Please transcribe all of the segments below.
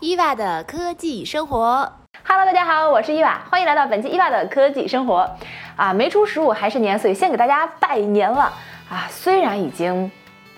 伊娃的科技生活，Hello，大家好，我是伊娃，欢迎来到本期伊娃的科技生活。啊，没出十五还是年，所以先给大家拜年了啊！虽然已经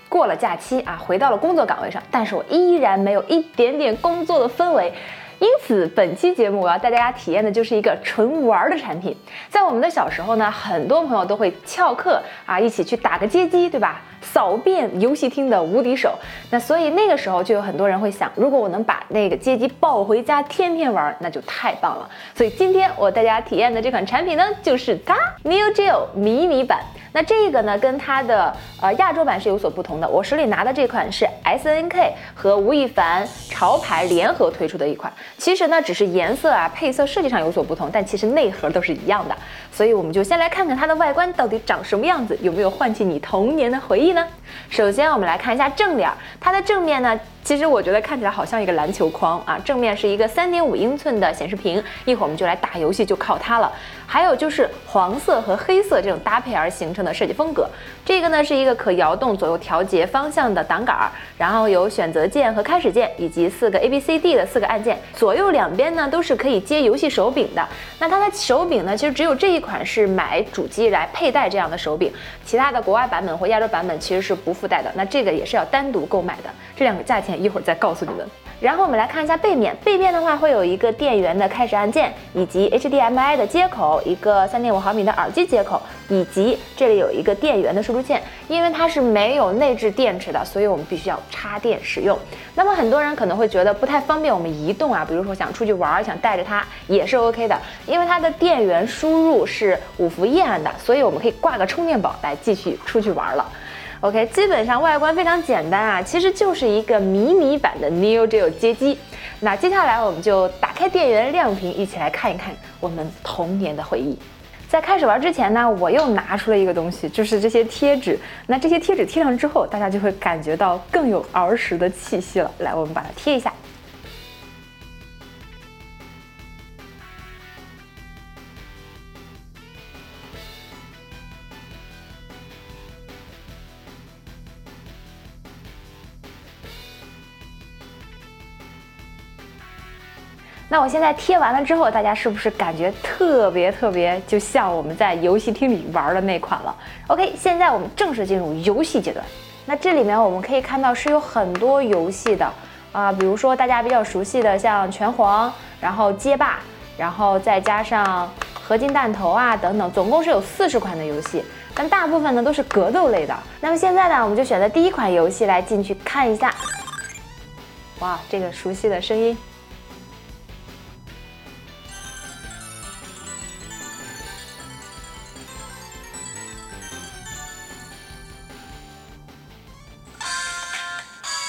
过了假期啊，回到了工作岗位上，但是我依然没有一点点工作的氛围。因此，本期节目我要带大家体验的就是一个纯玩的产品。在我们的小时候呢，很多朋友都会翘课啊，一起去打个街机，对吧？扫遍游戏厅的无敌手。那所以那个时候就有很多人会想，如果我能把那个街机抱回家，天天玩，那就太棒了。所以今天我带大家体验的这款产品呢，就是它 Neo Geo 迷你版。那这个呢，跟它的呃亚洲版是有所不同的。我手里拿的这款是 S N K 和吴亦凡潮牌联合推出的一款。其实呢，只是颜色啊、配色设计上有所不同，但其实内核都是一样的。所以我们就先来看看它的外观到底长什么样子，有没有唤起你童年的回忆呢？首先，我们来看一下正脸，它的正面呢。其实我觉得看起来好像一个篮球框啊，正面是一个三点五英寸的显示屏，一会儿我们就来打游戏就靠它了。还有就是黄色和黑色这种搭配而形成的设计风格。这个呢是一个可摇动左右调节方向的挡杆，然后有选择键和开始键以及四个 A B C D 的四个按键，左右两边呢都是可以接游戏手柄的。那它的手柄呢，其实只有这一款是买主机来佩戴这样的手柄，其他的国外版本或亚洲版本其实是不附带的。那这个也是要单独购买的，这两个价钱。一会儿再告诉你们。然后我们来看一下背面，背面的话会有一个电源的开始按键，以及 HDMI 的接口，一个三点五毫米的耳机接口，以及这里有一个电源的输出线。因为它是没有内置电池的，所以我们必须要插电使用。那么很多人可能会觉得不太方便我们移动啊，比如说想出去玩，想带着它也是 OK 的，因为它的电源输入是五伏一安的，所以我们可以挂个充电宝来继续出去玩了。OK，基本上外观非常简单啊，其实就是一个迷你版的 Neo Geo 街机。那接下来我们就打开电源亮屏，一起来看一看我们童年的回忆。在开始玩之前呢，我又拿出了一个东西，就是这些贴纸。那这些贴纸贴上之后，大家就会感觉到更有儿时的气息了。来，我们把它贴一下。那我现在贴完了之后，大家是不是感觉特别特别，就像我们在游戏厅里玩的那款了？OK，现在我们正式进入游戏阶段。那这里面我们可以看到是有很多游戏的啊，比如说大家比较熟悉的像拳皇，然后街霸，然后再加上合金弹头啊等等，总共是有四十款的游戏，但大部分呢都是格斗类的。那么现在呢，我们就选择第一款游戏来进去看一下。哇，这个熟悉的声音。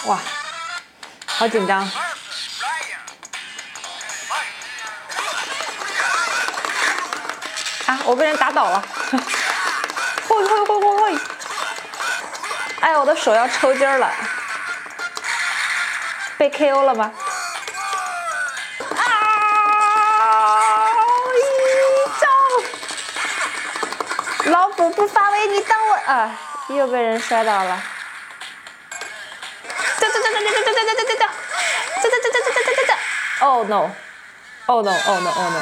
哇，好紧张！啊，我被人打倒了！会会会会会！哎，我的手要抽筋了，被 KO 了吗？啊！老虎不发威，你当我啊！又被人摔倒了。Oh no! Oh no! Oh no! Oh no!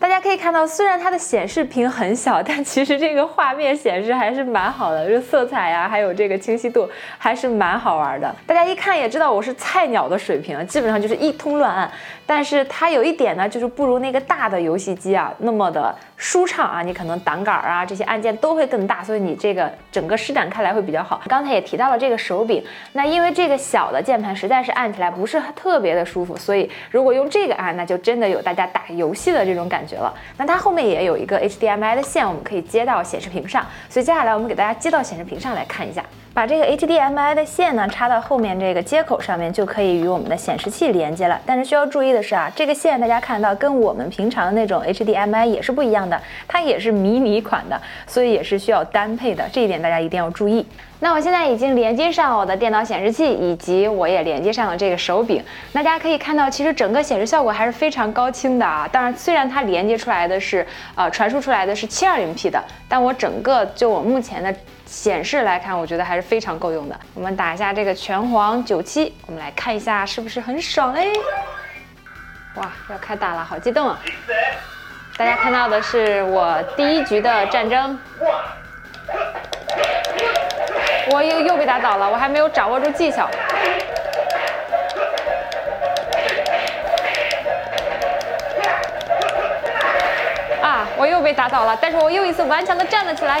大家可以看到，虽然它的显示屏很小，但其实这个画面显示还是蛮好的，就色彩呀，还有这个清晰度还是蛮好玩的。大家一看也知道我是菜鸟的水平，基本上就是一通乱按。但是它有一点呢，就是不如那个大的游戏机啊那么的舒畅啊，你可能挡杆啊这些按键都会更大，所以你这个整个施展开来会比较好。刚才也提到了这个手柄，那因为这个小的键盘实在是按起来不是特别的舒服，所以如果用这个按，那就真的有大家打游戏的这种感觉。了，那它后面也有一个 HDMI 的线，我们可以接到显示屏上。所以接下来我们给大家接到显示屏上来看一下，把这个 HDMI 的线呢插到后面这个接口上面，就可以与我们的显示器连接了。但是需要注意的是啊，这个线大家看到跟我们平常的那种 HDMI 也是不一样的，它也是迷你款的，所以也是需要单配的，这一点大家一定要注意。那我现在已经连接上我的电脑显示器，以及我也连接上了这个手柄。大家可以看到，其实整个显示效果还是非常高清的啊。当然，虽然它连接出来的是，呃，传输出来的是 720P 的，但我整个就我目前的。显示来看，我觉得还是非常够用的。我们打一下这个拳皇九七，我们来看一下是不是很爽嘞？哇，要开打了，好激动啊！大家看到的是我第一局的战争，我又又被打倒了，我还没有掌握住技巧。啊，我又被打倒了，但是我又一次顽强的站了起来。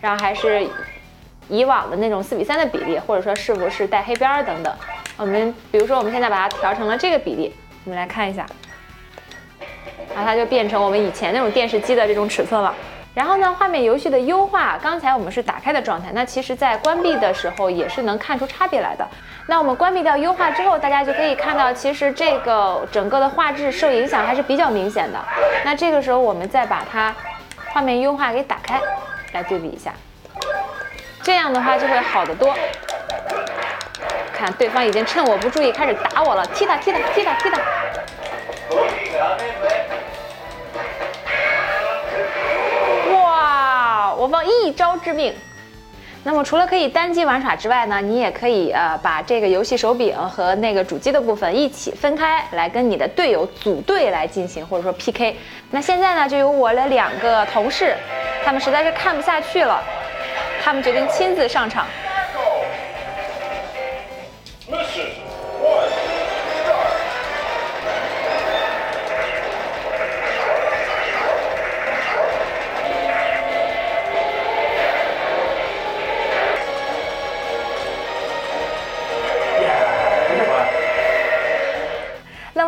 然后还是以往的那种四比三的比例，或者说是不是带黑边儿等等。我们比如说我们现在把它调成了这个比例，我们来看一下，然后它就变成我们以前那种电视机的这种尺寸了。然后呢，画面游戏的优化，刚才我们是打开的状态，那其实在关闭的时候也是能看出差别来的。那我们关闭掉优化之后，大家就可以看到，其实这个整个的画质受影响还是比较明显的。那这个时候我们再把它画面优化给打开。来对比一下，这样的话就会好得多。看对方已经趁我不注意开始打我了，踢他踢他踢他踢他。哇，我方一招致命。那么除了可以单机玩耍之外呢，你也可以呃把这个游戏手柄和那个主机的部分一起分开来跟你的队友组队来进行或者说 PK。那现在呢就有我的两个同事。他们实在是看不下去了，他们决定亲自上场。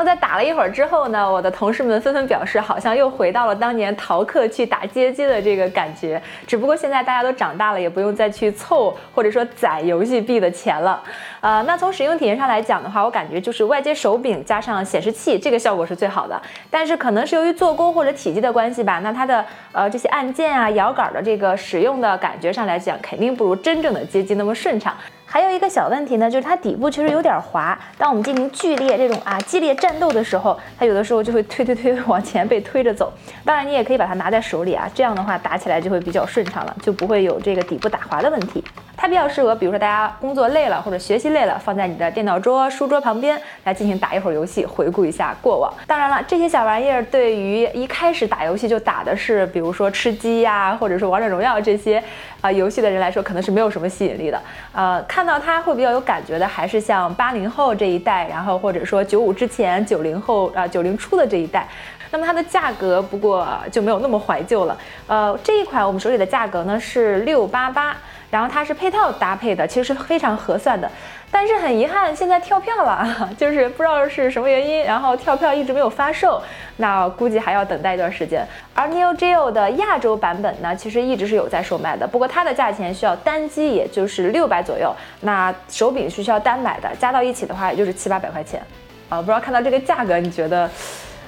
在打了一会儿之后呢，我的同事们纷纷表示，好像又回到了当年逃课去打街机的这个感觉。只不过现在大家都长大了，也不用再去凑或者说攒游戏币的钱了。呃，那从使用体验上来讲的话，我感觉就是外接手柄加上显示器，这个效果是最好的。但是可能是由于做工或者体积的关系吧，那它的呃这些按键啊、摇杆的这个使用的感觉上来讲，肯定不如真正的街机那么顺畅。还有一个小问题呢，就是它底部确实有点滑。当我们进行剧烈这种啊激烈战斗的时候，它有的时候就会推推推往前被推着走。当然，你也可以把它拿在手里啊，这样的话打起来就会比较顺畅了，就不会有这个底部打滑的问题。它比较适合，比如说大家工作累了或者学习累了，放在你的电脑桌、书桌旁边来进行打一会儿游戏，回顾一下过往。当然了，这些小玩意儿对于一开始打游戏就打的是，比如说吃鸡呀，或者说王者荣耀这些啊游戏的人来说，可能是没有什么吸引力的。呃，看到它会比较有感觉的，还是像八零后这一代，然后或者说九五之前、九零后啊九零初的这一代。那么它的价格不过就没有那么怀旧了。呃，这一款我们手里的价格呢是六八八。然后它是配套搭配的，其实是非常合算的，但是很遗憾，现在跳票了，就是不知道是什么原因，然后跳票一直没有发售，那估计还要等待一段时间。而 Neo Geo 的亚洲版本呢，其实一直是有在售卖的，不过它的价钱需要单机也就是六百左右，那手柄是需要单买的，加到一起的话也就是七八百块钱，啊，不知道看到这个价格，你觉得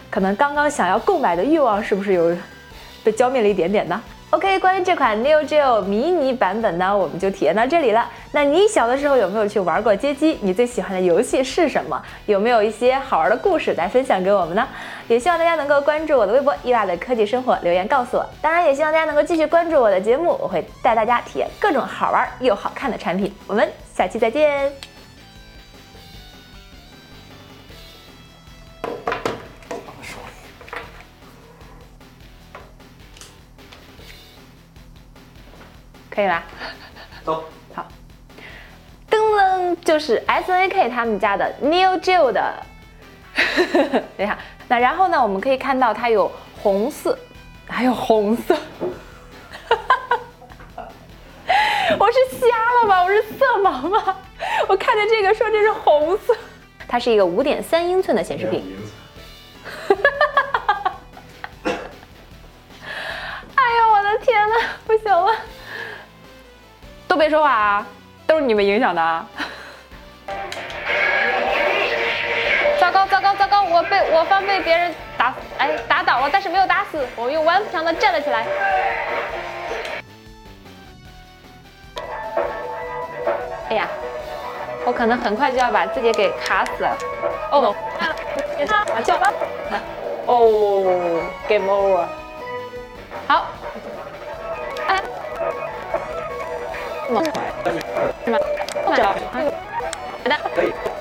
可能刚刚想要购买的欲望是不是有被浇灭了一点点呢？？OK，关于这款 Neo Geo 迷你版本呢，我们就体验到这里了。那你小的时候有没有去玩过街机？你最喜欢的游戏是什么？有没有一些好玩的故事来分享给我们呢？也希望大家能够关注我的微博伊娃的科技生活，留言告诉我。当然，也希望大家能够继续关注我的节目，我会带大家体验各种好玩又好看的产品。我们下期再见。可以吧？走。好。噔噔，就是 S N A K 他们家的 Neo Geo 的。等一下，那然后呢？我们可以看到它有红色，还有红色。我是瞎了吗？我是色盲吗？我看见这个说这是红色。它是一个五点三英寸的显示屏。说话啊，都是你们影响的啊。糟糕糟糕糟糕！我被我方被别人打，哎，打倒了，但是没有打死，我又顽强的站了起来。哎呀，我可能很快就要把自己给卡死了。哦，叫。哦，game over。好。什么？什么？好的。